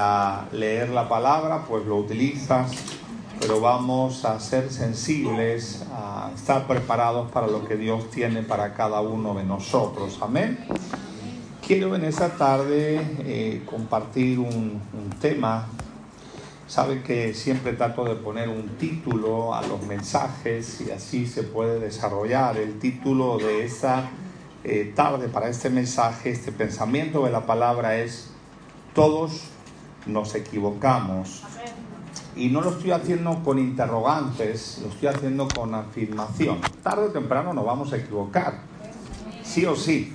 A leer la palabra, pues lo utilizas, pero vamos a ser sensibles, a estar preparados para lo que Dios tiene para cada uno de nosotros. Amén. Quiero en esta tarde eh, compartir un, tema. Sabe que siempre trato de poner un título a los mensajes y así se puede desarrollar. El título de esta eh, tarde para este mensaje, este pensamiento de la palabra es Todos nos equivocamos. Y no lo estoy haciendo con interrogantes, lo estoy haciendo con afirmación. Tarde o temprano nos vamos a equivocar, sí o sí.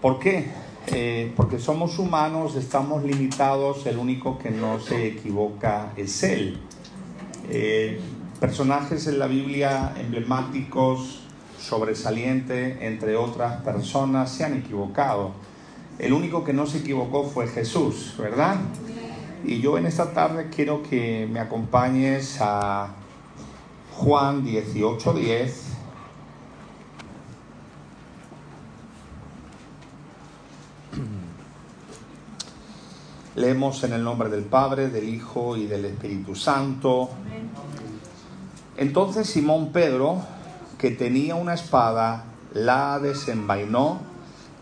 ¿Por qué? Eh, porque somos humanos, estamos limitados, el único que no se equivoca es Él. Eh, personajes en la Biblia emblemáticos, sobresaliente, entre otras personas, se han equivocado el único que no se equivocó fue Jesús, ¿verdad? Y yo en esta tarde quiero que me acompañes a Juan 18:10. Leemos en el nombre del Padre, del Hijo y del Espíritu Santo. Entonces Simón Pedro, que tenía una espada, la desenvainó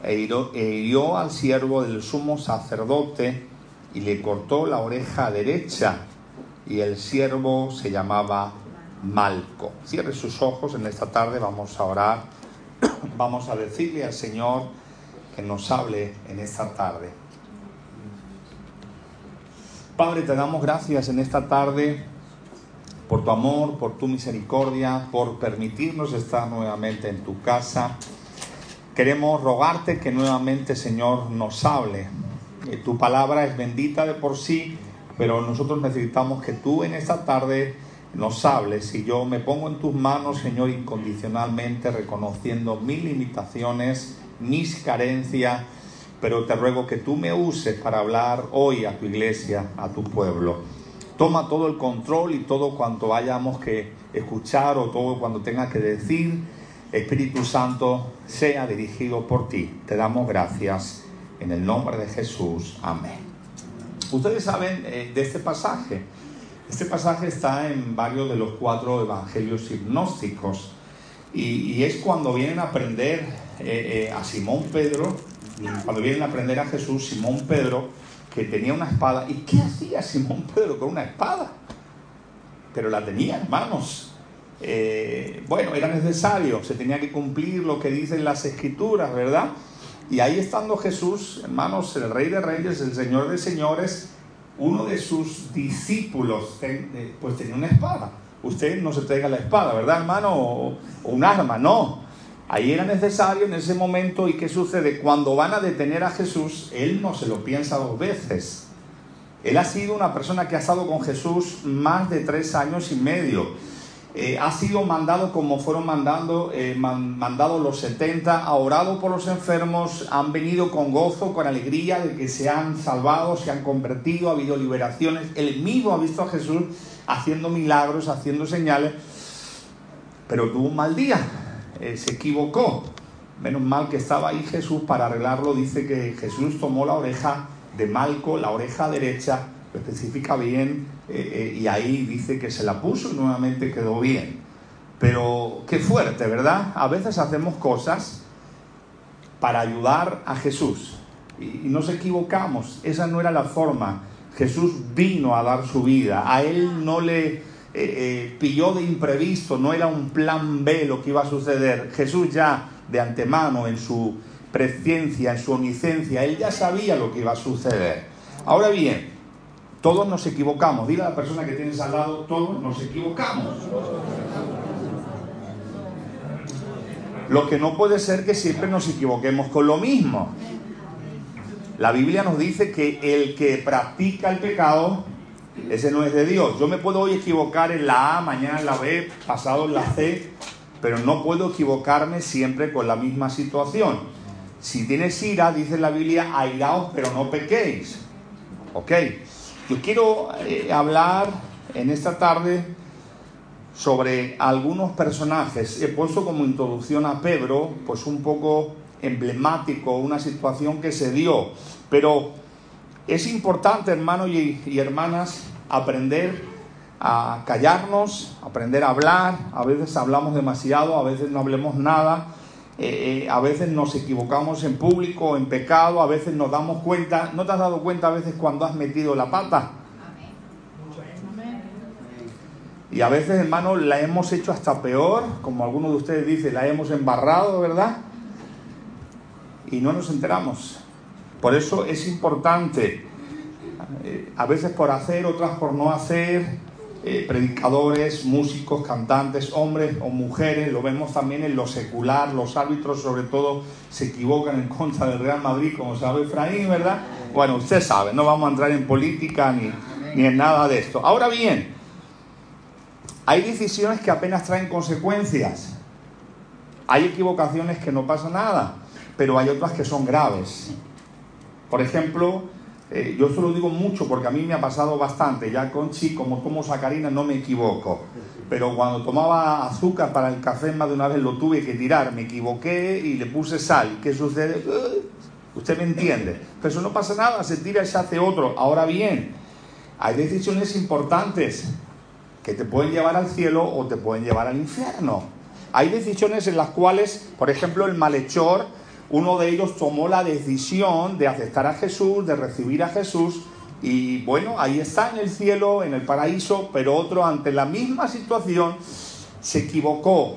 hirió, al siervo del sumo sacerdote y le cortó la oreja derecha y el siervo se llamaba Malco. Cierre sus ojos en esta tarde, vamos a orar, vamos a decirle al Señor que nos hable en esta tarde. Padre, te damos gracias en esta tarde por tu amor, por tu misericordia, por permitirnos estar nuevamente en tu casa. Queremos rogarte que nuevamente, Señor, nos hable. Tu palabra es bendita de por sí, pero nosotros necesitamos que tú en esta tarde nos hables. Y yo me pongo en tus manos, Señor, incondicionalmente, reconociendo mis limitaciones, mis carencias, pero te ruego que tú me uses para hablar hoy a tu iglesia, a tu pueblo. Toma todo el control y todo cuanto hayamos que escuchar o todo cuando tenga que decir. Espíritu Santo, sea dirigido por ti. Te damos gracias en el nombre de Jesús. Amén. Ustedes saben eh, de este pasaje. Este pasaje está en varios de los cuatro evangelios gnósticos y, y es cuando vienen a aprender eh, eh, a Simón Pedro, cuando vienen a aprender a Jesús, Simón Pedro, que tenía una espada. ¿Y qué hacía Simón Pedro con una espada? Pero la tenía, hermanos. Eh, bueno, era necesario, se tenía que cumplir lo que dicen las escrituras, ¿verdad? Y ahí estando Jesús, hermanos, el Rey de Reyes, el Señor de Señores, uno de sus discípulos, eh, pues tenía una espada. Usted no se traiga la espada, ¿verdad, hermano? O, un arma, no. Ahí era necesario en ese momento. ¿Y qué sucede? Cuando van a detener a Jesús, él no se lo piensa dos veces. Él ha sido una persona que ha estado con Jesús más de tres años y medio. Eh, ha sido mandado como fueron mandando, eh, man, mandado los 70, ha orado por los enfermos, han venido con gozo, con alegría de que se han salvado, se han convertido, ha habido liberaciones. Él mismo ha visto a Jesús haciendo milagros, haciendo señales, pero tuvo un mal día, eh, se equivocó. Menos mal que estaba ahí Jesús para arreglarlo. Dice que Jesús tomó la oreja de Malco, la oreja derecha, especifica bien, eh, eh, y ahí dice que se la puso y nuevamente quedó bien. Pero qué fuerte, ¿verdad? A veces hacemos cosas para ayudar a Jesús y, nos equivocamos. Esa no era la forma. Jesús vino a dar su vida. A él no le eh, pilló de imprevisto, no era un plan B lo que iba a suceder. Jesús ya de antemano, en su presciencia, en su omnisciencia, él ya sabía lo que iba a suceder. Ahora bien, todos nos equivocamos. Dile a la persona que tienes al lado, todos nos equivocamos. Lo que no puede ser que siempre nos equivoquemos con lo mismo. La Biblia nos dice que el que practica el pecado, ese no es de Dios. Yo me puedo hoy equivocar en la A, mañana en la B, pasado en la C, pero no puedo equivocarme siempre con la misma situación. Si tienes ira, dice la Biblia, airaos, pero no pequéis. ¿Ok? Yo quiero eh, hablar en esta tarde sobre algunos personajes. He puesto como introducción a Pedro, pues un poco emblemático, una situación que se dio. Pero es importante, hermanos y, hermanas, aprender a callarnos, aprender a hablar. A veces hablamos demasiado, a veces no hablemos nada. Eh, eh, a veces nos equivocamos en público, en pecado, a veces nos damos cuenta. ¿No te has dado cuenta a veces cuando has metido la pata? Y a veces, hermano, la hemos hecho hasta peor, como algunos de ustedes dicen, la hemos embarrado, ¿verdad? Y no nos enteramos. Por eso es importante, eh, a veces por hacer, otras por no hacer, eh, predicadores, músicos, cantantes, hombres o mujeres, lo vemos también en lo secular, los árbitros sobre todo se equivocan en contra del Real Madrid, como sabe Efraín, ¿verdad? Bueno, usted sabe, no vamos a entrar en política ni, ni en nada de esto. Ahora bien, hay decisiones que apenas traen consecuencias. Hay equivocaciones que no pasa nada, pero hay otras que son graves. Por ejemplo, eh, yo solo digo mucho porque a mí me ha pasado bastante. Ya con chi, como como sacarina, no me equivoco. Pero cuando tomaba azúcar para el café, más de una vez lo tuve que tirar. Me equivoqué y le puse sal. ¿Qué sucede? Usted me entiende. Pero eso no pasa nada, se tira y se hace otro. Ahora bien, hay decisiones importantes que te pueden llevar al cielo o te pueden llevar al infierno. Hay decisiones en las cuales, por ejemplo, el malhechor, uno de ellos tomó la decisión de aceptar a Jesús, de recibir a Jesús, y bueno, ahí está en el cielo, en el paraíso, pero otro ante la misma situación se equivocó.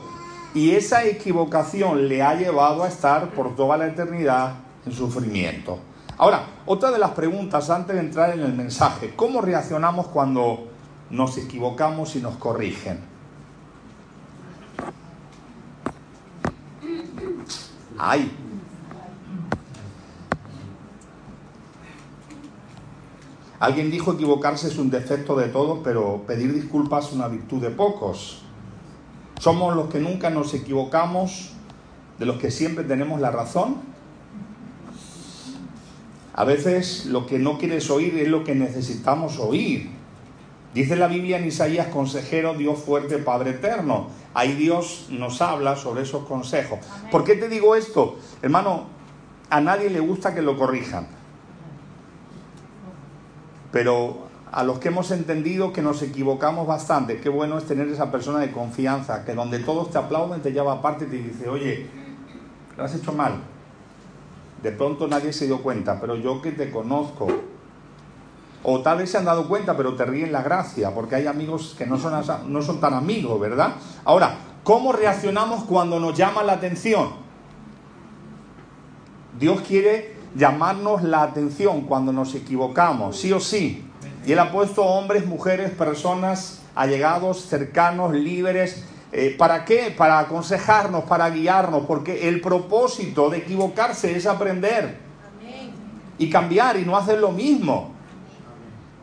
Y esa equivocación le ha llevado a estar por toda la eternidad en sufrimiento. Ahora, otra de las preguntas antes de entrar en el mensaje, ¿cómo reaccionamos cuando nos equivocamos y nos corrigen. ¡Ay! Alguien dijo equivocarse es un defecto de todos, pero pedir disculpas es una virtud de pocos. Somos los que nunca nos equivocamos, de los que siempre tenemos la razón. A veces lo que no quieres oír es lo que necesitamos oír. Dice la Biblia en Isaías, consejero, Dios fuerte, Padre eterno. Ahí Dios nos habla sobre esos consejos. ¿Por qué te digo esto? Hermano, a nadie le gusta que lo corrijan. Pero a los que hemos entendido que nos equivocamos bastante, qué bueno es tener esa persona de confianza, que donde todos te aplauden, te lleva aparte y te dice, oye, lo has hecho mal. De pronto nadie se dio cuenta, pero yo que te conozco, o tal vez se han dado cuenta, pero te ríen la gracia, porque hay amigos que no son, no son tan amigos, ¿verdad? Ahora, ¿cómo reaccionamos cuando nos llama la atención? Dios quiere llamarnos la atención cuando nos equivocamos, sí o sí. Y Él ha puesto hombres, mujeres, personas, allegados, cercanos, líderes. Eh, ¿Para qué? Para aconsejarnos, para guiarnos, porque el propósito de equivocarse es aprender y cambiar y no hacer lo mismo.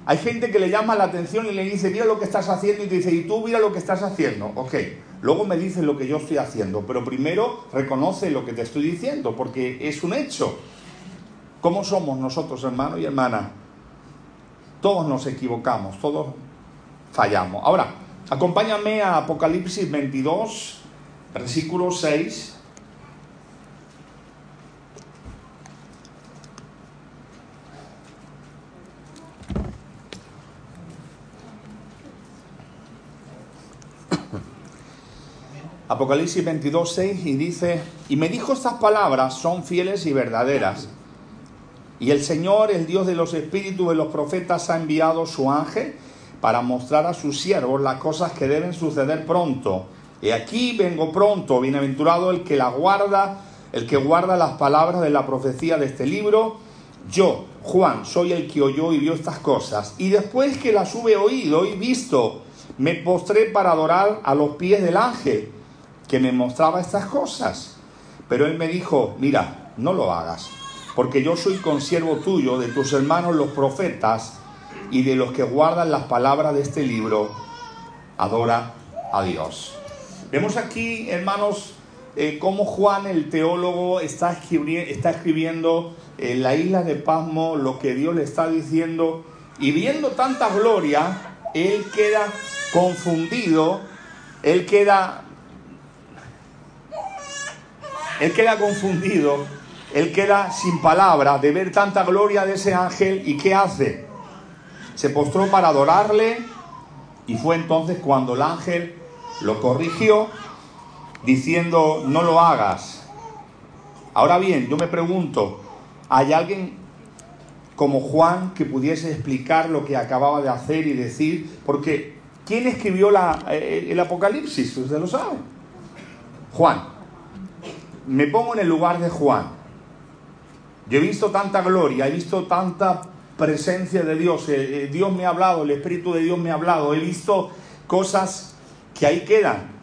Hay gente que le llama la atención y le dice, mira lo que estás haciendo, y te dice, y tú mira lo que estás haciendo. Ok, luego me dices lo que yo estoy haciendo, pero primero reconoce lo que te estoy diciendo, porque es un hecho. ¿Cómo somos nosotros, hermanos y hermanas? Todos nos equivocamos, todos fallamos. Ahora, acompáñame a Apocalipsis 22, versículo 6 Apocalipsis 22, 6 y dice, y me dijo estas palabras son fieles y verdaderas. Y el Señor, el Dios de los espíritus de los profetas, ha enviado su ángel para mostrar a sus siervos las cosas que deben suceder pronto. Y aquí vengo pronto, bienaventurado el que la guarda, el que guarda las palabras de la profecía de este libro. Yo, Juan, soy el que oyó y vio estas cosas. Y después que las hube oído y visto, me postré para adorar a los pies del ángel que me mostraba estas cosas. Pero él me dijo, mira, no lo hagas, porque yo soy consiervo tuyo, de tus hermanos los profetas y de los que guardan las palabras de este libro, adora a Dios. Vemos aquí, hermanos, eh, cómo Juan el teólogo está, está escribiendo en la isla de Pasmo lo que Dios le está diciendo y viendo tanta gloria, él queda confundido, él queda, él queda confundido, él queda sin palabras de ver tanta gloria de ese ángel y ¿qué hace? Se postró para adorarle y fue entonces cuando el ángel lo corrigió diciendo no lo hagas. Ahora bien, yo me pregunto, ¿hay alguien como Juan que pudiese explicar lo que acababa de hacer y decir? Porque ¿quién escribió la, eh, el Apocalipsis? Usted lo sabe. Juan. Me pongo en el lugar de Juan. Yo he visto tanta gloria, he visto tanta presencia de Dios, eh, eh, Dios me ha hablado, el Espíritu de Dios me ha hablado, he visto cosas que ahí quedan.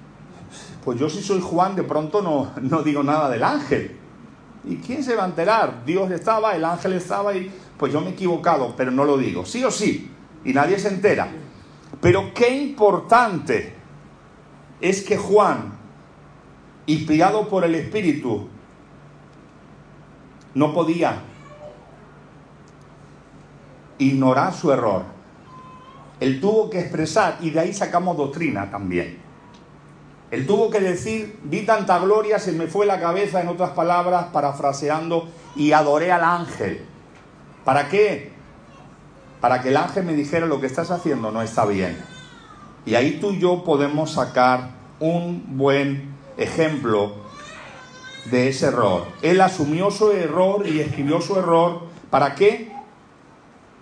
Pues yo si soy Juan de pronto no, no digo nada del ángel. ¿Y quién se va a enterar? Dios estaba, el ángel estaba y pues yo me he equivocado, pero no lo digo. Sí o sí. Y nadie se entera. Pero qué importante es que Juan, inspirado por el Espíritu, no podía ignorar su error. Él tuvo que expresar, y de ahí sacamos doctrina también. Él tuvo que decir, vi tanta gloria, se me fue la cabeza, en otras palabras, parafraseando, y adoré al ángel. ¿Para qué? Para que el ángel me dijera lo que estás haciendo no está bien. Y ahí tú y yo podemos sacar un buen ejemplo de ese error. Él asumió su error y escribió su error. ¿Para qué?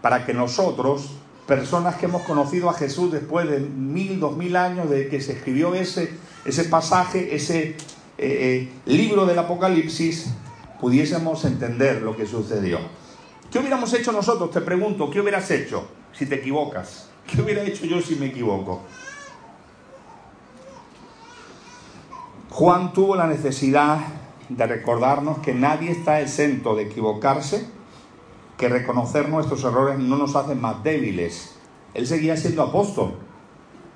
Para que nosotros, personas que hemos conocido a Jesús después de mil, dos mil años de que se escribió ese ese pasaje, ese eh, eh, libro del Apocalipsis, pudiésemos entender lo que sucedió. ¿Qué hubiéramos hecho nosotros? Te pregunto, ¿qué hubieras hecho si te equivocas? ¿Qué hubiera hecho yo si me equivoco? Juan tuvo la necesidad de recordarnos que nadie está exento de equivocarse, que reconocer nuestros errores no nos hace más débiles. Él seguía siendo apóstol,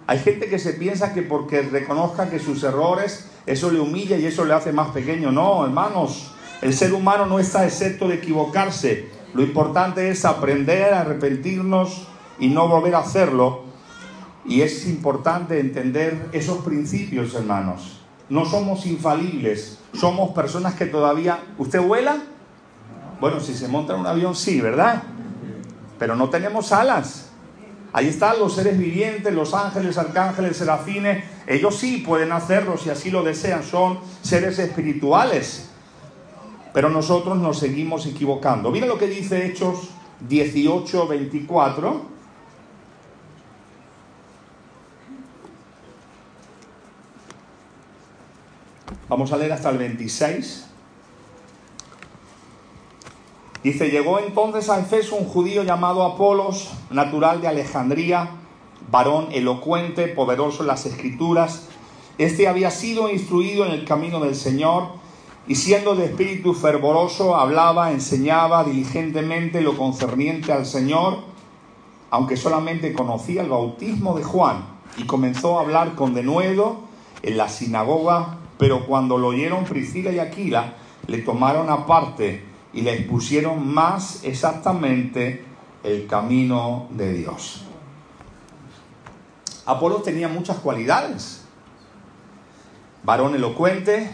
hay gente que se piensa que porque reconozca que sus errores, eso le humilla y eso le hace más pequeño. No, hermanos, el ser humano no está excepto de equivocarse. Lo importante es aprender a arrepentirnos y no volver a hacerlo. Y es importante entender esos principios, hermanos. No somos infalibles, somos personas que todavía... ¿Usted vuela? Bueno, si se monta en un avión, sí, ¿verdad? Pero no tenemos alas. Ahí están los seres vivientes, los ángeles, arcángeles, serafines. Ellos sí pueden hacerlo si así lo desean. Son seres espirituales. Pero nosotros nos seguimos equivocando. Mira lo que dice Hechos 18, 24. Vamos a leer hasta el 26. Dice, llegó entonces a Efeso un judío llamado Apolos, natural de Alejandría, varón elocuente, poderoso en las escrituras. Este había sido instruido en el camino del Señor y siendo de espíritu fervoroso, hablaba, enseñaba diligentemente lo concerniente al Señor, aunque solamente conocía el bautismo de Juan, y comenzó a hablar con denuedo en la sinagoga, pero cuando lo oyeron Priscila y Aquila, le tomaron aparte y le expusieron más exactamente el camino de Dios. Apolo tenía muchas cualidades. Varón elocuente,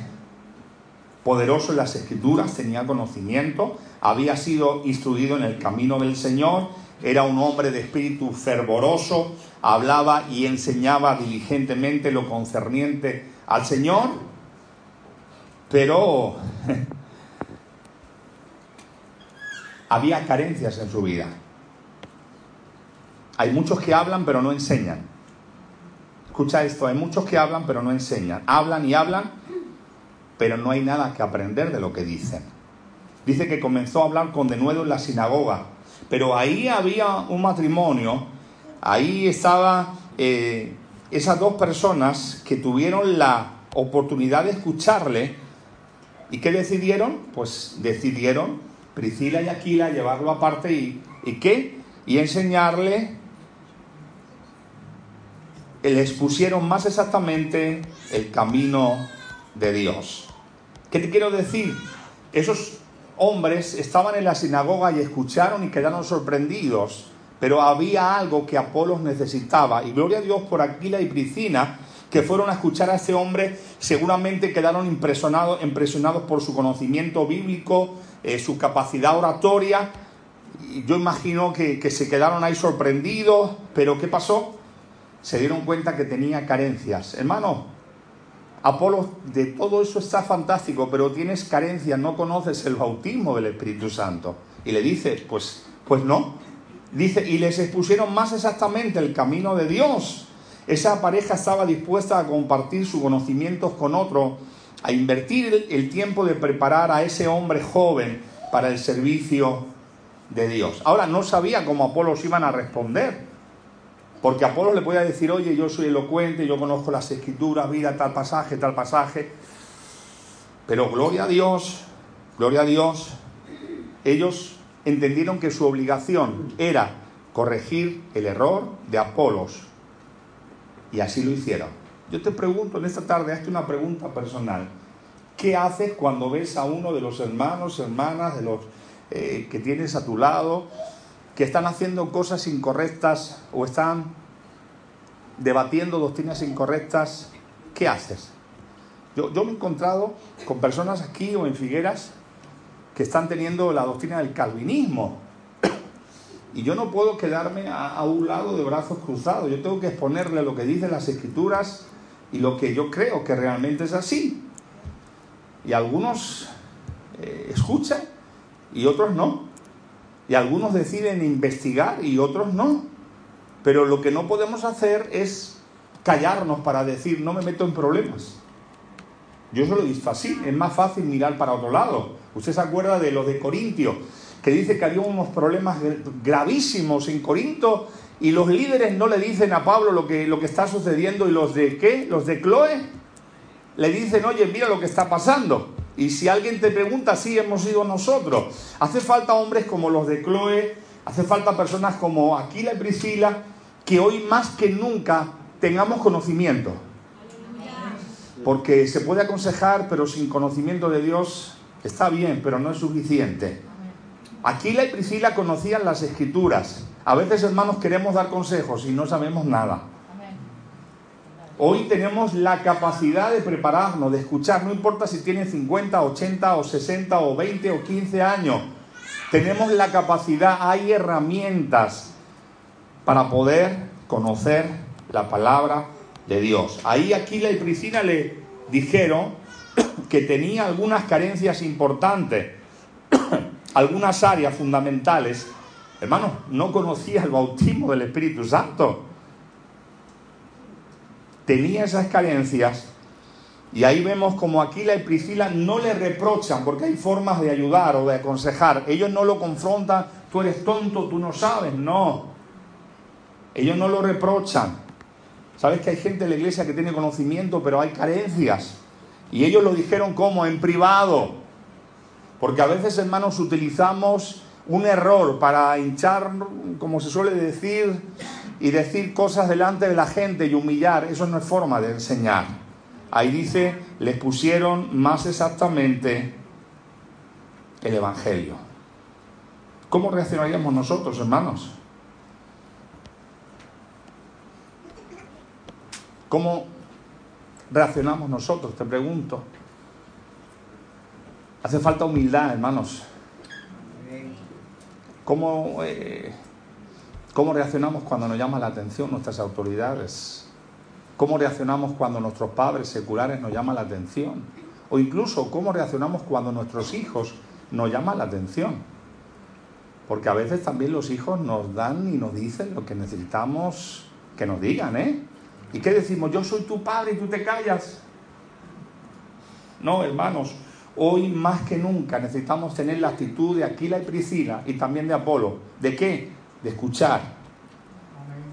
poderoso en las escrituras, tenía conocimiento, había sido instruido en el camino del Señor, era un hombre de espíritu fervoroso, hablaba y enseñaba diligentemente lo concerniente al Señor, pero había carencias en su vida. Hay muchos que hablan pero no enseñan. Escucha esto, hay muchos que hablan pero no enseñan. Hablan y hablan, pero no hay nada que aprender de lo que dicen. Dice que comenzó a hablar con denuedo en la sinagoga, pero ahí había un matrimonio, ahí estaban eh, esas dos personas que tuvieron la oportunidad de escucharle y que decidieron, pues decidieron Priscila y Aquila, llevarlo aparte y, ¿y qué? Y enseñarle, les pusieron más exactamente el camino de Dios. ¿Qué te quiero decir? Esos hombres estaban en la sinagoga y escucharon y quedaron sorprendidos, pero había algo que Apolos necesitaba. Y gloria a Dios por Aquila y Priscila, que fueron a escuchar a este hombre, seguramente quedaron impresionados, impresionados por su conocimiento bíblico, eh, su capacidad oratoria. Yo imagino que, que se quedaron ahí sorprendidos, pero ¿qué pasó? Se dieron cuenta que tenía carencias. Hermano, Apolo, de todo eso está fantástico, pero tienes carencias, no conoces el bautismo del Espíritu Santo. Y le dice, pues, pues no. Dice, y les expusieron más exactamente el camino de Dios. Esa pareja estaba dispuesta a compartir sus conocimientos con otro, a invertir el tiempo de preparar a ese hombre joven para el servicio de Dios. Ahora no sabía cómo Apolos iban a responder, porque Apolo le podía decir, oye, yo soy elocuente, yo conozco las escrituras, vida tal pasaje, tal pasaje. Pero gloria a Dios, gloria a Dios, ellos entendieron que su obligación era corregir el error de Apolos. Y así lo hicieron. Yo te pregunto en esta tarde, hazte una pregunta personal. ¿Qué haces cuando ves a uno de los hermanos, hermanas, de los eh, que tienes a tu lado, que están haciendo cosas incorrectas o están debatiendo doctrinas incorrectas, ¿qué haces? Yo, yo me he encontrado con personas aquí o en Figueras que están teniendo la doctrina del calvinismo. Y yo no puedo quedarme a, un lado de brazos cruzados. Yo tengo que exponerle lo que dicen las escrituras y lo que yo creo que realmente es así. Y algunos eh, escuchan y otros no. Y algunos deciden investigar y otros no. Pero lo que no podemos hacer es callarnos para decir, no me meto en problemas. Yo se lo he visto así, es más fácil mirar para otro lado. Usted se acuerda de lo de Corintio, que dice que había unos problemas gravísimos en Corinto y los líderes no le dicen a Pablo lo que, lo que está sucediendo y los de qué, los de Chloe, le dicen, oye, mira lo que está pasando. Y si alguien te pregunta, sí, hemos sido nosotros. Hace falta hombres como los de Chloe, hace falta personas como Aquila y Priscila, que hoy más que nunca tengamos conocimiento. Porque se puede aconsejar, pero sin conocimiento de Dios está bien, pero no es suficiente. Aquila y Priscila conocían las escrituras. A veces, hermanos, queremos dar consejos y no sabemos nada. Hoy tenemos la capacidad de prepararnos, de escuchar, no importa si tiene 50, 80 o 60 o 20 o 15 años. Tenemos la capacidad, hay herramientas para poder conocer la palabra de Dios. Ahí Aquila y Priscila le dijeron que tenía algunas carencias importantes, algunas áreas fundamentales. Hermano, no conocía el bautismo del Espíritu Santo tenía esas carencias y ahí vemos como Aquila y Priscila no le reprochan porque hay formas de ayudar o de aconsejar. Ellos no lo confrontan, tú eres tonto, tú no sabes, no. Ellos no lo reprochan. Sabes que hay gente en la iglesia que tiene conocimiento, pero hay carencias. Y ellos lo dijeron como en privado. Porque a veces, hermanos, utilizamos un error para hinchar, como se suele decir, y decir cosas delante de la gente y humillar, eso no es forma de enseñar. Ahí dice, les pusieron más exactamente el Evangelio. ¿Cómo reaccionaríamos nosotros, hermanos? ¿Cómo reaccionamos nosotros? Te pregunto. Hace falta humildad, hermanos. ¿Cómo eh, ¿Cómo reaccionamos cuando nos llaman la atención nuestras autoridades? ¿Cómo reaccionamos cuando nuestros padres seculares nos llaman la atención? O incluso cómo reaccionamos cuando nuestros hijos nos llaman la atención. Porque a veces también los hijos nos dan y nos dicen lo que necesitamos que nos digan, ¿eh? ¿Y qué decimos? Yo soy tu padre y tú te callas. No, hermanos, hoy más que nunca necesitamos tener la actitud de Aquila y Priscila y también de Apolo. ¿De qué? de escuchar.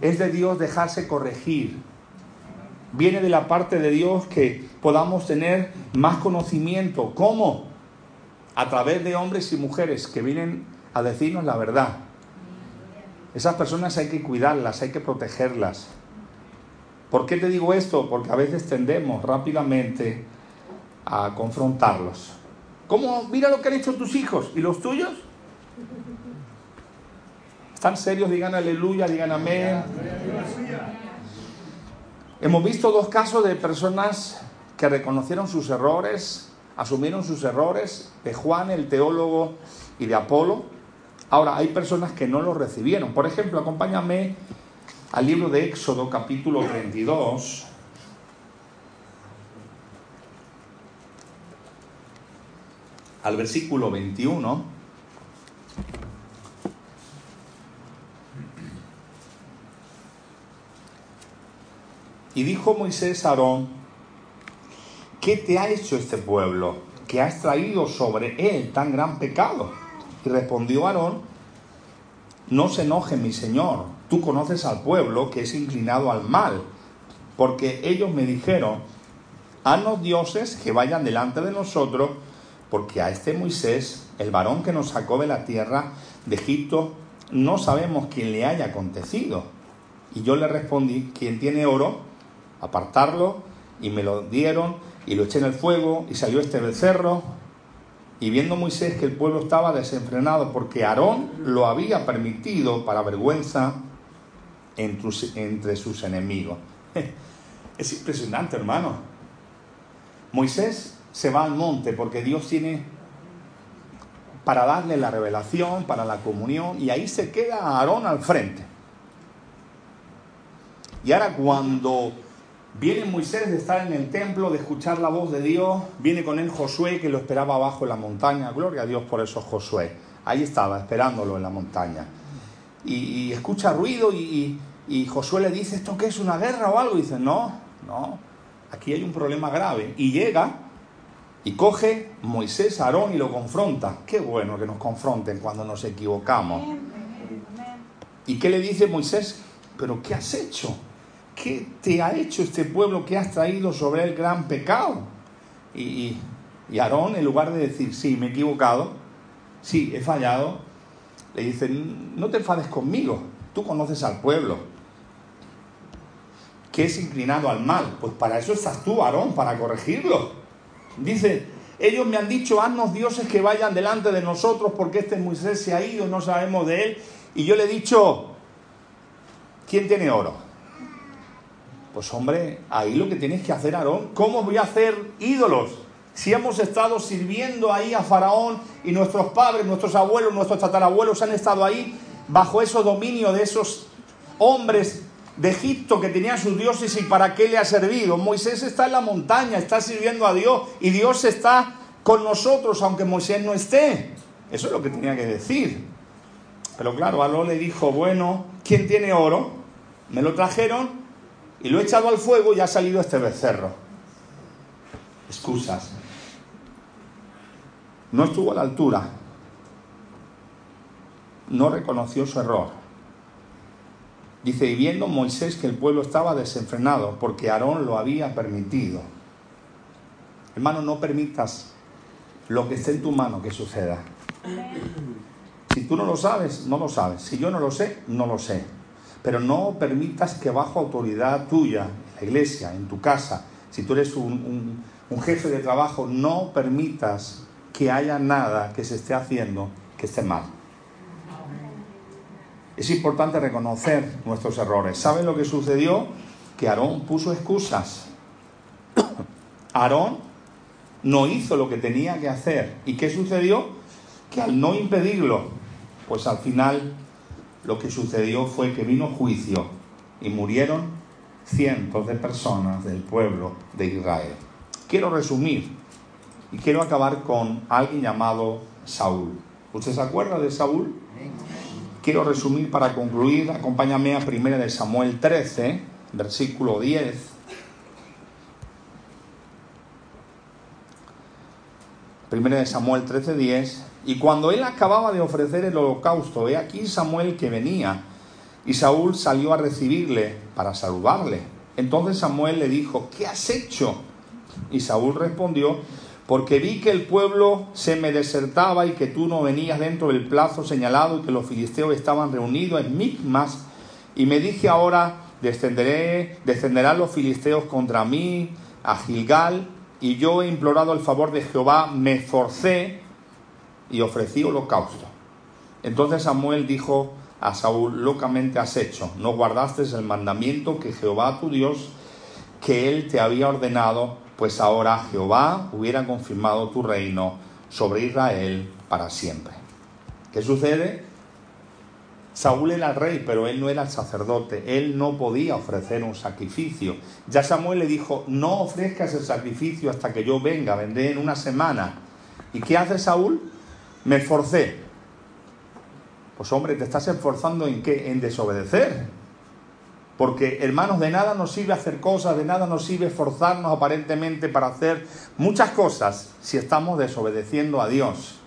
Es de Dios dejarse corregir. Viene de la parte de Dios que podamos tener más conocimiento. ¿Cómo? a través de hombres y mujeres que vienen a decirnos la verdad. Esas personas hay que cuidarlas, hay que protegerlas. ¿Por qué te digo esto? Porque a veces tendemos rápidamente a confrontarlos. ¿Cómo? Mira lo que han hecho tus hijos y los tuyos. ¿Están serios? Digan aleluya, digan amén. Hemos visto dos casos de personas que reconocieron sus errores, asumieron sus errores, de Juan el teólogo y de Apolo. Ahora, hay personas que no lo recibieron. Por ejemplo, acompáñame al libro de Éxodo capítulo 32. Al versículo 21. Y dijo Moisés a Aarón, ¿qué te ha hecho este pueblo que has traído sobre él tan gran pecado? Y respondió Aarón, no se enoje mi señor, tú conoces al pueblo que es inclinado al mal, porque ellos me dijeron, haznos dioses que vayan delante de nosotros, porque a este Moisés, el varón que nos sacó de la tierra de Egipto, no sabemos quién le haya acontecido. Y yo le respondí, quien tiene oro, apartarlo, y me lo dieron, y lo eché en el fuego, y salió este becerro, y viendo Moisés que el pueblo estaba desenfrenado porque Aarón lo había permitido para vergüenza entre sus enemigos. Es impresionante, hermano. Moisés se va al monte porque Dios tiene para darle la revelación, para la comunión, y ahí se queda Aarón al frente. Y ahora cuando Viene Moisés de estar en el templo, de escuchar la voz de Dios. Viene con él Josué, que lo esperaba abajo en la montaña. Gloria a Dios por eso Josué. Ahí estaba, esperándolo en la montaña. Y, escucha ruido y, y, Josué le dice, ¿esto qué es una guerra o algo? Y dice, no, no, aquí hay un problema grave. Y llega y coge Moisés a Aarón y lo confronta. Qué bueno que nos confronten cuando nos equivocamos. ¿Y qué le dice Moisés? ¿Pero qué has hecho? ¿qué te ha hecho este pueblo que has traído sobre el gran pecado? Y, y Aarón, en lugar de decir, sí, me he equivocado, sí, he fallado, le dice, no te enfades conmigo, tú conoces al pueblo, que es inclinado al mal. Pues para eso estás tú, Aarón, para corregirlo. Dice, ellos me han dicho, haznos dioses que vayan delante de nosotros porque este Moisés se ha ido, no sabemos de él. Y yo le he dicho, ¿quién tiene oro? Pues hombre, ahí lo que tienes que hacer, Aarón, ¿cómo voy a hacer ídolos? Si hemos estado sirviendo ahí a Faraón y nuestros padres, nuestros abuelos, nuestros tatarabuelos han estado ahí bajo ese dominio de esos hombres de Egipto que tenían sus dioses y para qué le ha servido. Moisés está en la montaña, está sirviendo a Dios y Dios está con nosotros aunque Moisés no esté. Eso es lo que tenía que decir. Pero claro, Aló le dijo, bueno, ¿quién tiene oro? Me lo trajeron y lo he echado al fuego y ha salido este becerro. Excusas. No estuvo a la altura. No reconoció su error. Dice, y viendo Moisés que el pueblo estaba desenfrenado porque Aarón lo había permitido. Hermano, no permitas lo que esté en tu mano que suceda. Si tú no lo sabes, no lo sabes. Si yo no lo sé, no lo sé. Pero no permitas que bajo autoridad tuya, en la iglesia, en tu casa, si tú eres un, jefe de trabajo, no permitas que haya nada que se esté haciendo que esté mal. Es importante reconocer nuestros errores. ¿Saben lo que sucedió? Que Aarón puso excusas. Aarón no hizo lo que tenía que hacer. ¿Y qué sucedió? Que al no impedirlo, pues al final lo que sucedió fue que vino juicio y murieron cientos de personas del pueblo de Israel. Quiero resumir y quiero acabar con alguien llamado Saúl. ¿Usted se acuerda de Saúl? Quiero resumir para concluir. Acompáñame a 1 de Samuel 13, versículo 10. Primera de Samuel 13, 10 y cuando él acababa de ofrecer el holocausto, he aquí Samuel que venía, y Saúl salió a recibirle para saludarle. Entonces Samuel le dijo, ¿qué has hecho? Y Saúl respondió, porque vi que el pueblo se me desertaba y que tú no venías dentro del plazo señalado y que los filisteos estaban reunidos en Micmas, y me dije ahora, descenderé, descenderán los filisteos contra mí a Gilgal, y yo he implorado el favor de Jehová, me forcé y ofrecí holocausto. Entonces Samuel dijo a Saúl, locamente has hecho, no guardaste el mandamiento que Jehová tu Dios, que él te había ordenado, pues ahora Jehová hubiera confirmado tu reino sobre Israel para siempre. ¿Qué sucede? Saúl era el rey, pero él no era el sacerdote, él no podía ofrecer un sacrificio. Ya Samuel le dijo, no ofrezcas el sacrificio hasta que yo venga, vendré en una semana. ¿Y qué hace Saúl? Me esforcé. Pues hombre, te estás esforzando en qué? En desobedecer. Porque hermanos, de nada nos sirve hacer cosas, de nada nos sirve esforzarnos aparentemente para hacer muchas cosas si estamos desobedeciendo a Dios.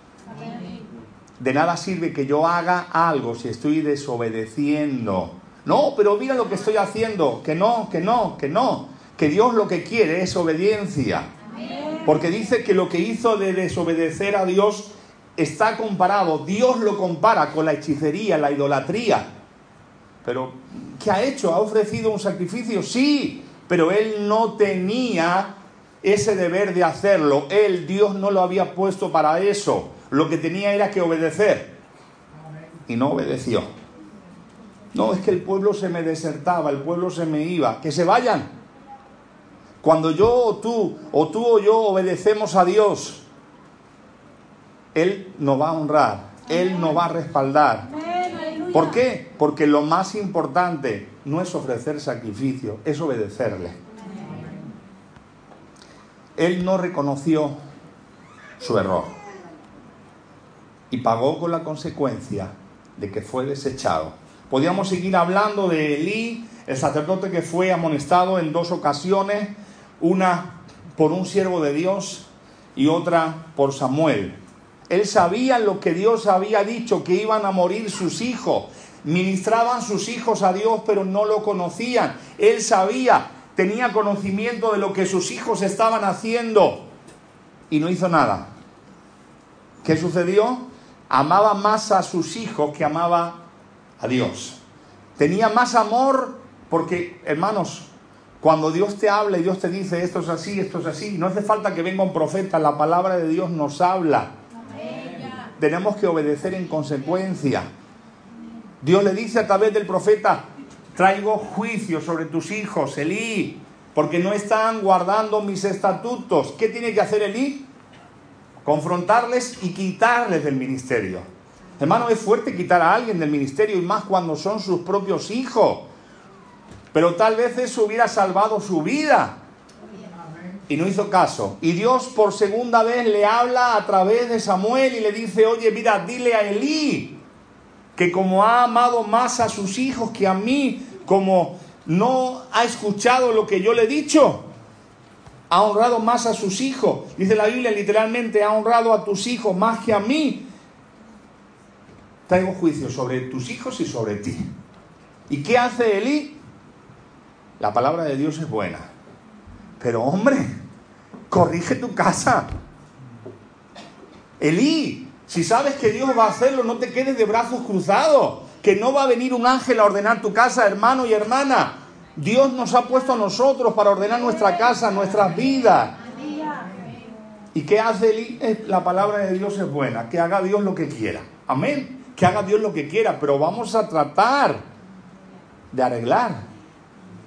De nada sirve que yo haga algo si estoy desobedeciendo. No, pero mira lo que estoy haciendo. Que no, que no, que no. Que Dios lo que quiere es obediencia. Porque dice que lo que hizo de desobedecer a Dios está comparado, Dios lo compara con la hechicería, la idolatría. Pero, ¿qué ha hecho? ¿Ha ofrecido un sacrificio? Sí, pero él no tenía ese deber de hacerlo. Él, Dios no lo había puesto para eso. Lo que tenía era que obedecer. Y no obedeció. No, es que el pueblo se me desertaba, el pueblo se me iba. Que se vayan. Cuando yo o tú, o tú o yo obedecemos a Dios, él nos va a honrar, Él nos va a respaldar. ¿Por qué? Porque lo más importante no es ofrecer sacrificio, es obedecerle. Él no reconoció su error y pagó con la consecuencia de que fue desechado. Podríamos seguir hablando de Elí, el sacerdote que fue amonestado en dos ocasiones, una por un siervo de Dios y otra por Samuel. Él sabía lo que Dios había dicho, que iban a morir sus hijos. Ministraban sus hijos a Dios, pero no lo conocían. Él sabía, tenía conocimiento de lo que sus hijos estaban haciendo y no hizo nada. ¿Qué sucedió? Amaba más a sus hijos que amaba a Dios. Tenía más amor porque, hermanos, cuando Dios te habla Dios te dice esto es así, esto es así, no hace falta que venga un profeta, la palabra de Dios nos habla tenemos que obedecer en consecuencia. Dios le dice a través del profeta, traigo juicio sobre tus hijos, Elí, porque no están guardando mis estatutos. ¿Qué tiene que hacer Elí? Confrontarles y quitarles del ministerio. Hermano, es fuerte quitar a alguien del ministerio y más cuando son sus propios hijos. Pero tal vez eso hubiera salvado su vida y no hizo caso. Y Dios por segunda vez le habla a través de Samuel y le dice, oye, mira, dile a Elí que como ha amado más a sus hijos que a mí, como no ha escuchado lo que yo le he dicho, ha honrado más a sus hijos. Dice la Biblia literalmente, ha honrado a tus hijos más que a mí. Traigo juicio sobre tus hijos y sobre ti. ¿Y qué hace Elí? La palabra de Dios es buena. Pero hombre, corrige tu casa. Elí, si sabes que Dios va a hacerlo, no te quedes de brazos cruzados, que no va a venir un ángel a ordenar tu casa, hermano y hermana. Dios nos ha puesto a nosotros para ordenar nuestra casa, nuestras vidas. ¿Y qué hace Elí? La palabra de Dios es buena, que haga Dios lo que quiera. Amén. Que haga Dios lo que quiera, pero vamos a tratar de arreglar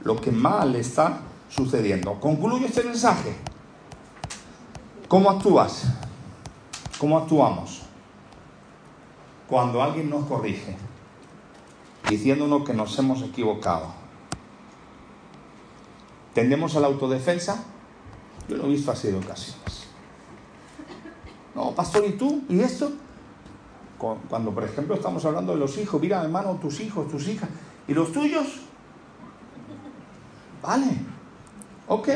lo que mal está sucediendo. Concluyo este mensaje. ¿Cómo actúas? ¿Cómo actuamos? Cuando alguien nos corrige, diciéndonos que nos hemos equivocado. ¿Tendemos a la autodefensa? Yo lo he visto así de ocasiones. No, pastor, ¿y tú? ¿Y esto? Cuando, por ejemplo, estamos hablando de los hijos, mira, hermano, tus hijos, tus hijas, ¿y los tuyos? Vale, ok,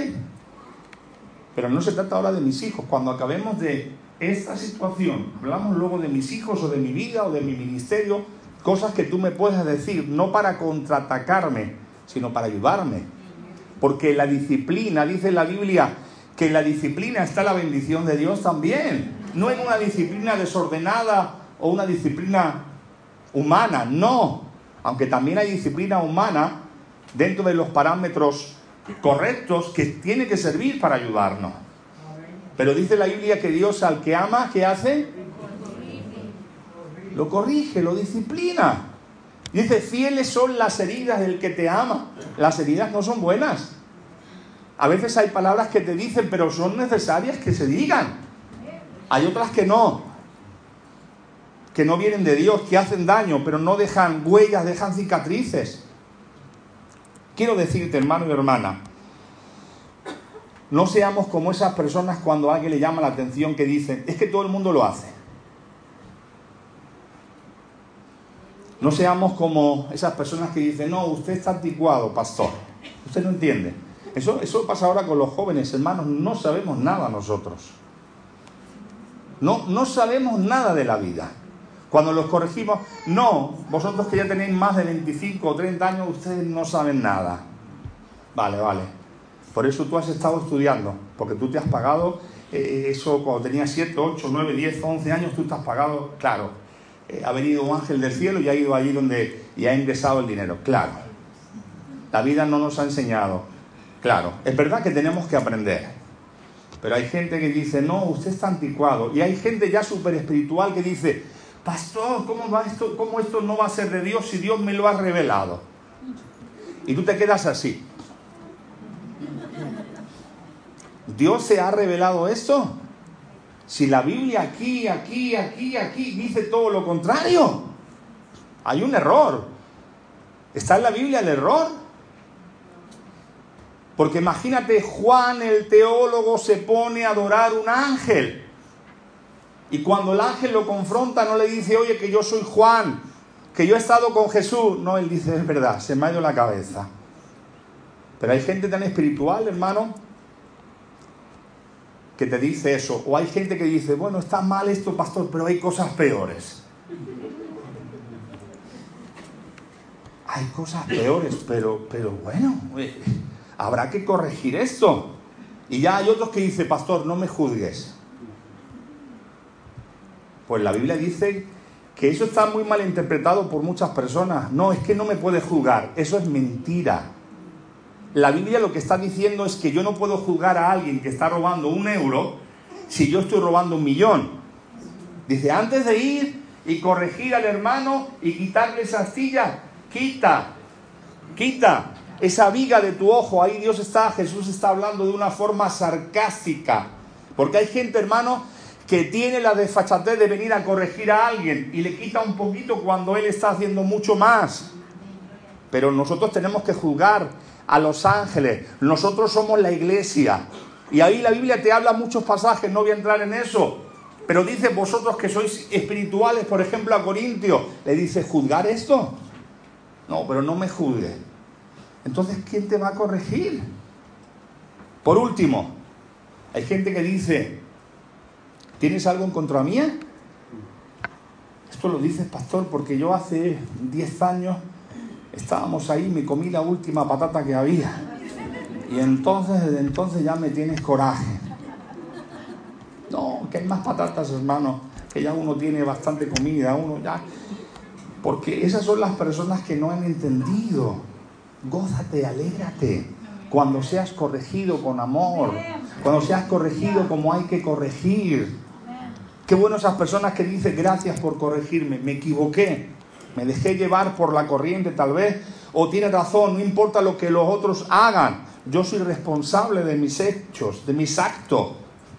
pero no se trata ahora de mis hijos. Cuando acabemos de esta situación, hablamos luego de mis hijos o de mi vida o de mi ministerio, cosas que tú me puedes decir, no para contraatacarme, sino para ayudarme. Porque la disciplina, dice la Biblia, que en la disciplina está la bendición de Dios también. No en una disciplina desordenada o una disciplina humana, no. Aunque también hay disciplina humana dentro de los parámetros correctos que tiene que servir para ayudarnos. Pero dice la Biblia que Dios al que ama, ¿qué hace? Lo corrige, lo disciplina. Dice, fieles son las heridas del que te ama. Las heridas no son buenas. A veces hay palabras que te dicen, pero son necesarias que se digan. Hay otras que no. Que no vienen de Dios, que hacen daño, pero no dejan huellas, dejan cicatrices. Quiero decirte, hermano y hermana, no seamos como esas personas cuando alguien le llama la atención que dicen, es que todo el mundo lo hace. No seamos como esas personas que dicen, no, usted está anticuado, pastor. Usted no entiende. Eso, eso pasa ahora con los jóvenes, hermanos. No sabemos nada nosotros. No, no sabemos nada de la vida. Cuando los corregimos, no, vosotros que ya tenéis más de 25 o 30 años, ustedes no saben nada. Vale, vale. Por eso tú has estado estudiando, porque tú te has pagado eh, eso cuando tenías 7, 8, 9, 10, 11 años, tú te has pagado, claro. Eh, ha venido un ángel del cielo y ha ido allí donde y ha ingresado el dinero, claro. La vida no nos ha enseñado, claro. Es verdad que tenemos que aprender. Pero hay gente que dice, no, usted está anticuado. Y hay gente ya súper espiritual que dice, pastor, ¿cómo, va esto, ¿cómo esto no va a ser de Dios si Dios me lo ha revelado? Y tú te quedas así. ¿Dios se ha revelado esto? Si la Biblia aquí, aquí, aquí, aquí dice todo lo contrario, hay un error. ¿Está en la Biblia el error? Porque imagínate, Juan el teólogo se pone a adorar un ángel. Y cuando el ángel lo confronta, no le dice, oye, que yo soy Juan, que yo he estado con Jesús. No, él dice, es verdad, se me ha ido la cabeza. Pero hay gente tan espiritual, hermano, que te dice eso. O hay gente que dice, bueno, está mal esto, pastor, pero hay cosas peores. Hay cosas peores, pero, pero bueno, habrá que corregir esto. Y ya hay otros que dicen, pastor, no me juzgues. Pues la Biblia dice que eso está muy mal interpretado por muchas personas. No, es que no me puede juzgar. Eso es mentira. La Biblia lo que está diciendo es que yo no puedo juzgar a alguien que está robando un euro si yo estoy robando un millón. Dice, antes de ir y corregir al hermano y quitarle esa astilla, quita, quita esa viga de tu ojo. Ahí Dios está, Jesús está hablando de una forma sarcástica. Porque hay gente, hermano, que tiene la desfachatez de venir a corregir a alguien y le quita un poquito cuando él está haciendo mucho más. Pero nosotros tenemos que juzgar a los ángeles. Nosotros somos la iglesia. Y ahí la Biblia te habla muchos pasajes, no voy a entrar en eso. Pero dice, vosotros que sois espirituales, por ejemplo a Corintio, le dice, ¿juzgar esto? No, pero no me juzgue. Entonces, ¿quién te va a corregir? Por último, hay gente que dice, ¿tienes algo en contra mía? Esto lo dices, pastor, porque yo hace 10 años estábamos ahí, me comí la última patata que había. Y entonces, desde entonces ya me tienes coraje. No, que hay más patatas, hermano, que ya uno tiene bastante comida, uno ya... Porque esas son las personas que no han entendido. Gózate, alégrate. Cuando seas corregido con amor, cuando seas corregido como hay que corregir. Qué bueno esas personas que dicen gracias por corregirme, me equivoqué, me dejé llevar por la corriente tal vez, o tiene razón, no importa lo que los otros hagan, yo soy responsable de mis hechos, de mis actos.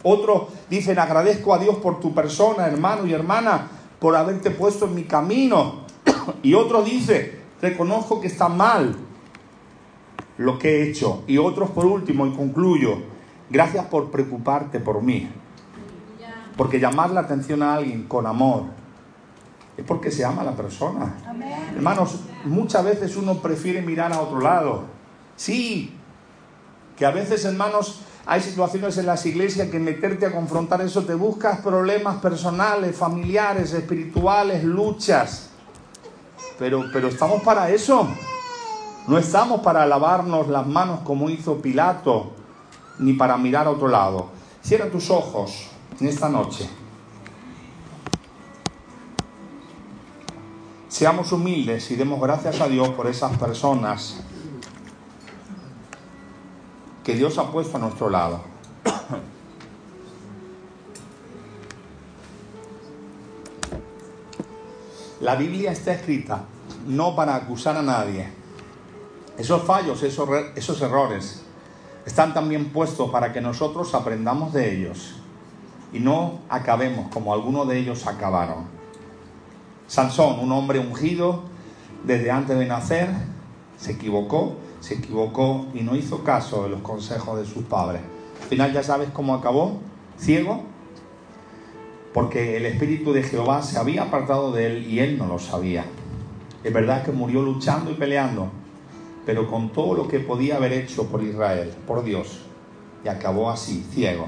Otros dicen agradezco a Dios por tu persona, hermano y hermana, por haberte puesto en mi camino. y otros dicen, reconozco que está mal lo que he hecho. Y otros por último, y concluyo, gracias por preocuparte por mí. Porque llamar la atención a alguien con amor, es porque se ama a la persona. Hermanos, muchas veces uno prefiere mirar a otro lado. Sí, que a veces, hermanos, hay situaciones en las iglesias que meterte a confrontar eso te buscas problemas personales, familiares, espirituales, luchas. Pero, pero estamos para eso. No estamos para lavarnos las manos como hizo Pilato ni para mirar a otro lado. Cierra tus ojos en esta noche. Seamos humildes y demos gracias a Dios por esas personas que Dios ha puesto a nuestro lado. La Biblia está escrita no para acusar a nadie. Esos fallos, esos, esos errores, están también puestos para que nosotros aprendamos de ellos y no acabemos como algunos de ellos acabaron. Sansón, un hombre ungido desde antes de nacer, se equivocó, se equivocó y no hizo caso de los consejos de sus padres. Al final ya sabes cómo acabó, ciego, porque el Espíritu de Jehová se había apartado de él y él no lo sabía. Es verdad que murió luchando y peleando, pero con todo lo que podía haber hecho por Israel, por Dios, y acabó así, ciego.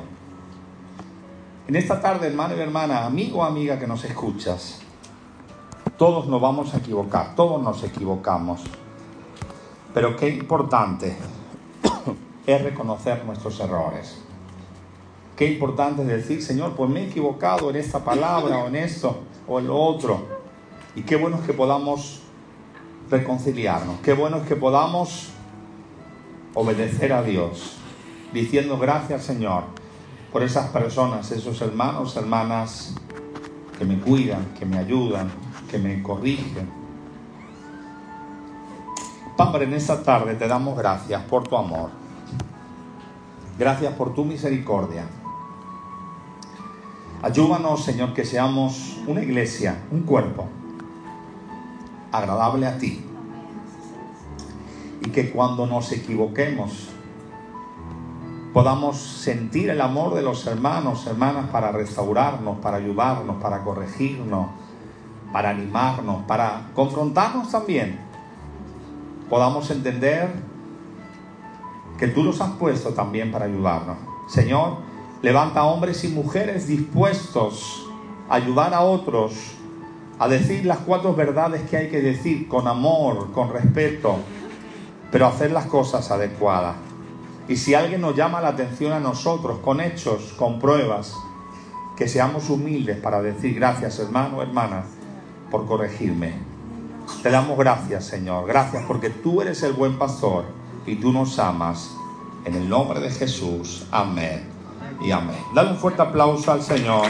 En esta tarde, hermano y hermana, amigo o amiga que nos escuchas, todos nos vamos a equivocar, todos nos equivocamos, pero qué importante es reconocer nuestros errores. Qué importante es decir, Señor, pues me he equivocado en esta palabra o en esto o en lo otro. Y qué bueno es que podamos reconciliarnos. Qué bueno es que podamos obedecer a Dios, diciendo gracias Señor por esas personas, esos hermanos, hermanas que me cuidan, que me ayudan, que me corrigen. Padre, en esta tarde te damos gracias por tu amor. Gracias por tu misericordia. Ayúdanos, Señor, que seamos una iglesia, un cuerpo agradable a ti. Y que cuando nos equivoquemos podamos sentir el amor de los hermanos, hermanas, para restaurarnos, para ayudarnos, para corregirnos, para animarnos, para confrontarnos también. Podamos entender que tú los has puesto también para ayudarnos. Señor, levanta hombres y mujeres dispuestos a ayudar a otros a decir las cuatro verdades que hay que decir con amor, con respeto, pero hacer las cosas adecuadas. Y si alguien nos llama la atención a nosotros con hechos, con pruebas, que seamos humildes para decir gracias hermano, hermana, por corregirme. Te damos gracias, Señor. Gracias porque tú eres el buen pastor y tú nos amas. En el nombre de Jesús. Amén y amén. Dale un fuerte aplauso al Señor.